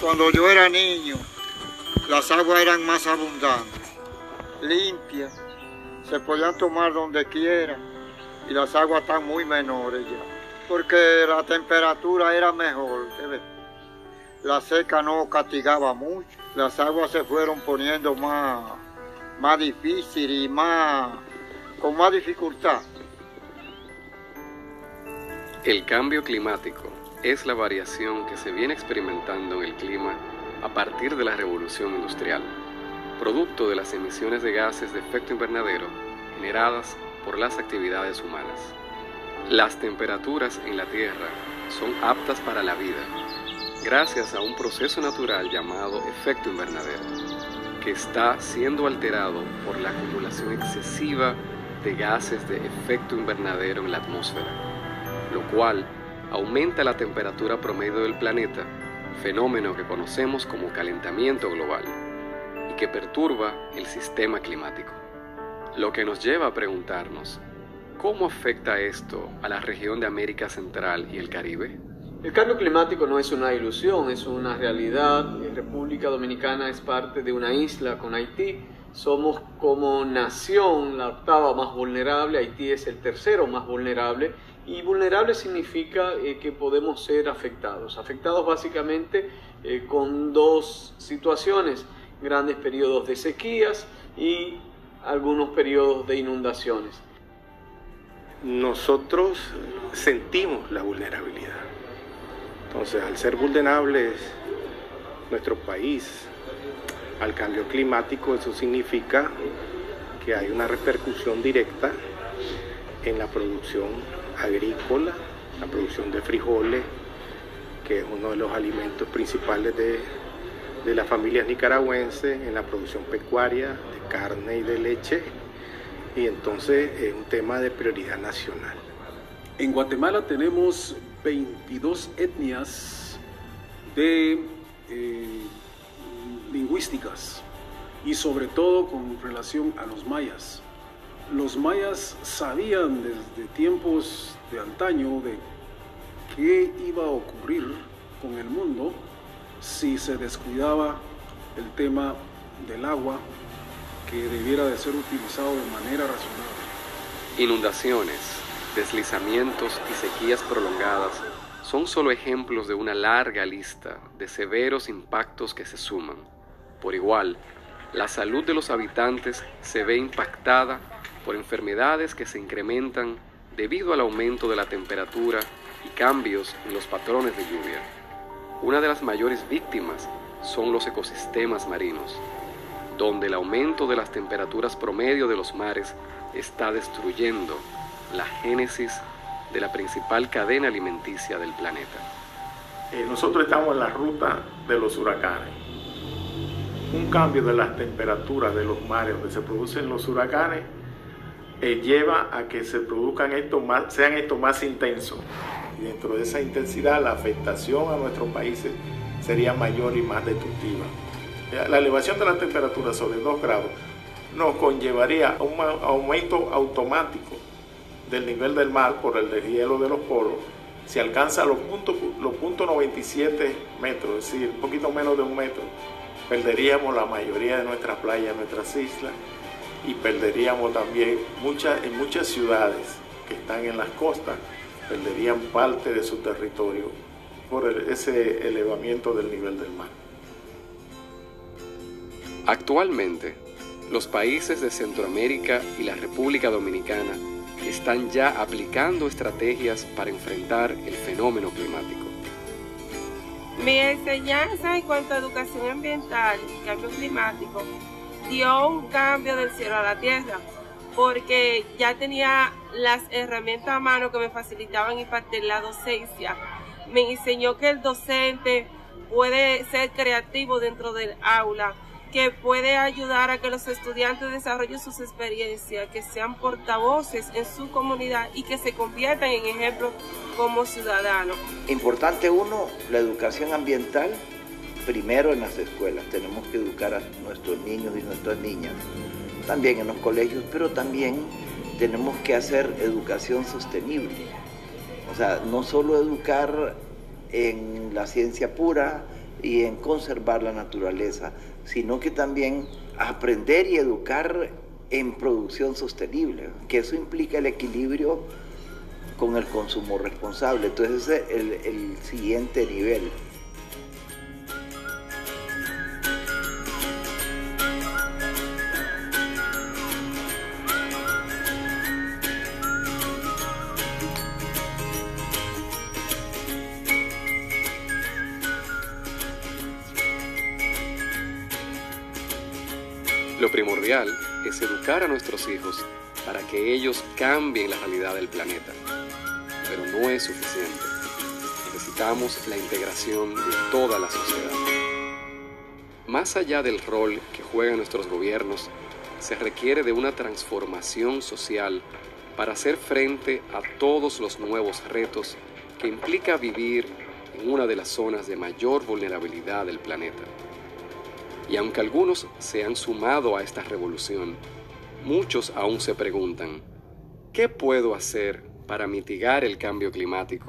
Cuando yo era niño, las aguas eran más abundantes, limpias, se podían tomar donde quiera y las aguas están muy menores ya, porque la temperatura era mejor. La seca no castigaba mucho, las aguas se fueron poniendo más, más difíciles y más, con más dificultad. El cambio climático es la variación que se viene experimentando en el clima a partir de la revolución industrial, producto de las emisiones de gases de efecto invernadero generadas por las actividades humanas. Las temperaturas en la Tierra son aptas para la vida, gracias a un proceso natural llamado efecto invernadero, que está siendo alterado por la acumulación excesiva de gases de efecto invernadero en la atmósfera lo cual aumenta la temperatura promedio del planeta, fenómeno que conocemos como calentamiento global, y que perturba el sistema climático. Lo que nos lleva a preguntarnos, ¿cómo afecta esto a la región de América Central y el Caribe? El cambio climático no es una ilusión, es una realidad. República Dominicana es parte de una isla con Haití. Somos como nación la octava más vulnerable, Haití es el tercero más vulnerable y vulnerable significa eh, que podemos ser afectados. Afectados básicamente eh, con dos situaciones, grandes periodos de sequías y algunos periodos de inundaciones. Nosotros sentimos la vulnerabilidad. Entonces, al ser vulnerables nuestro país al cambio climático, eso significa que hay una repercusión directa en la producción agrícola, la producción de frijoles, que es uno de los alimentos principales de, las familias nicaragüenses, en la producción pecuaria de carne y de leche, y entonces es un tema de prioridad nacional. En Guatemala tenemos 22 etnias de eh, lingüísticas y sobre todo con relación a los mayas los mayas sabían desde tiempos de antaño de qué iba a ocurrir con el mundo si se descuidaba el tema del agua que debiera de ser utilizado de manera razonable. Inundaciones, deslizamientos y sequías prolongadas son solo ejemplos de una larga lista de severos impactos que se suman. Por igual, la salud de los habitantes se ve impactada por enfermedades que se incrementan debido al aumento de la temperatura y cambios en los patrones de lluvia. Una de las mayores víctimas son los ecosistemas marinos, donde el aumento de las temperaturas promedio de los mares está destruyendo la génesis de la principal cadena alimenticia del planeta. Eh, nosotros estamos en la ruta de los huracanes. Un cambio de las temperaturas de los mares donde se producen los huracanes eh, lleva a que se produzcan estos más, sean estos más intensos. Y dentro de esa intensidad la afectación a nuestros países sería mayor y más destructiva. La elevación de la temperatura sobre 2 grados nos conllevaría a un aumento automático del nivel del mar por el deshielo de los polos. Si alcanza los puntos, los puntos 97 metros, es decir, un poquito menos de un metro, perderíamos la mayoría de nuestras playas, nuestras islas, y perderíamos también muchas, en muchas ciudades que están en las costas, perderían parte de su territorio por ese elevamiento del nivel del mar. Actualmente, los países de Centroamérica y la República Dominicana están ya aplicando estrategias para enfrentar el fenómeno climático. Mi enseñanza en cuanto a educación ambiental y cambio climático dio un cambio del cielo a la tierra, porque ya tenía las herramientas a mano que me facilitaban impartir la docencia. Me enseñó que el docente puede ser creativo dentro del aula, que puede ayudar a que los estudiantes desarrollen sus experiencias, que sean portavoces en su comunidad y que se conviertan en ejemplos como ciudadanos. Importante uno, la educación ambiental, primero en las escuelas. Tenemos que educar a nuestros niños y nuestras niñas, también en los colegios, pero también tenemos que hacer educación sostenible. O sea, no solo educar en la ciencia pura, y en conservar la naturaleza, sino que también aprender y educar en producción sostenible, que eso implica el equilibrio con el consumo responsable. Entonces ese es el, el siguiente nivel. Lo primordial es educar a nuestros hijos para que ellos cambien la realidad del planeta. Pero no es suficiente. Necesitamos la integración de toda la sociedad. Más allá del rol que juegan nuestros gobiernos, se requiere de una transformación social para hacer frente a todos los nuevos retos que implica vivir en una de las zonas de mayor vulnerabilidad del planeta. Y aunque algunos se han sumado a esta revolución, muchos aún se preguntan, ¿qué puedo hacer para mitigar el cambio climático